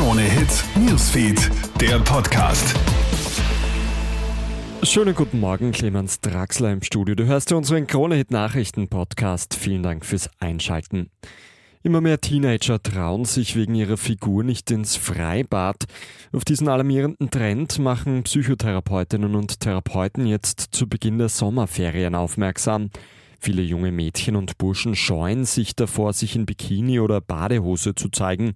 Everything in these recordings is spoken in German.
Krone Hits, Newsfeed, der Podcast. Schönen guten Morgen, Clemens Draxler im Studio. Du hörst unseren Krone Hit Nachrichten Podcast. Vielen Dank fürs Einschalten. Immer mehr Teenager trauen sich wegen ihrer Figur nicht ins Freibad. Auf diesen alarmierenden Trend machen Psychotherapeutinnen und Therapeuten jetzt zu Beginn der Sommerferien aufmerksam. Viele junge Mädchen und Burschen scheuen sich davor, sich in Bikini oder Badehose zu zeigen.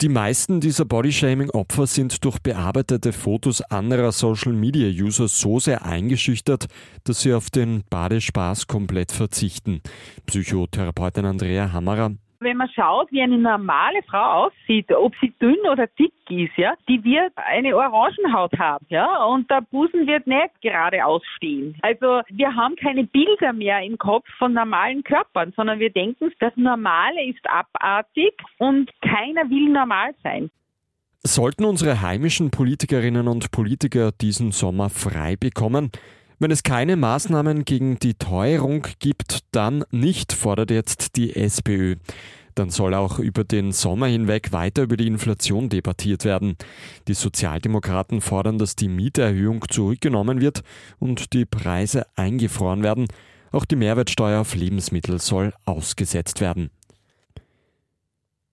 Die meisten dieser Bodyshaming-Opfer sind durch bearbeitete Fotos anderer Social-Media-User so sehr eingeschüchtert, dass sie auf den Badespaß komplett verzichten. Psychotherapeutin Andrea Hammerer wenn man schaut, wie eine normale Frau aussieht, ob sie dünn oder dick ist, ja, die wird eine Orangenhaut haben, ja, und der Busen wird nicht gerade ausstehen. Also wir haben keine Bilder mehr im Kopf von normalen Körpern, sondern wir denken, das Normale ist abartig und keiner will normal sein. Sollten unsere heimischen Politikerinnen und Politiker diesen Sommer frei bekommen? Wenn es keine Maßnahmen gegen die Teuerung gibt, dann nicht, fordert jetzt die SPÖ. Dann soll auch über den Sommer hinweg weiter über die Inflation debattiert werden. Die Sozialdemokraten fordern, dass die Mieterhöhung zurückgenommen wird und die Preise eingefroren werden. Auch die Mehrwertsteuer auf Lebensmittel soll ausgesetzt werden.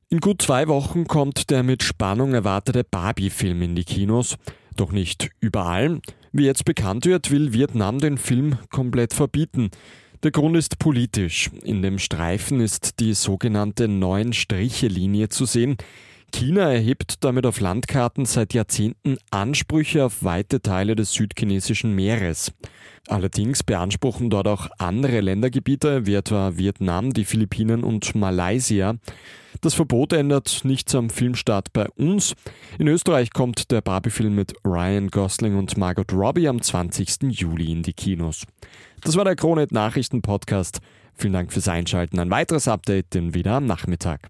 In gut zwei Wochen kommt der mit Spannung erwartete Barbie-Film in die Kinos. Doch nicht überall. Wie jetzt bekannt wird, will Vietnam den Film komplett verbieten. Der Grund ist politisch. In dem Streifen ist die sogenannte neuen Striche-Linie zu sehen. China erhebt damit auf Landkarten seit Jahrzehnten Ansprüche auf weite Teile des südchinesischen Meeres. Allerdings beanspruchen dort auch andere Ländergebiete, wie etwa Vietnam, die Philippinen und Malaysia. Das Verbot ändert nichts am Filmstart bei uns. In Österreich kommt der Barbie-Film mit Ryan Gosling und Margot Robbie am 20. Juli in die Kinos. Das war der Kronet Nachrichten Podcast. Vielen Dank fürs Einschalten. Ein weiteres Update dann wieder am Nachmittag.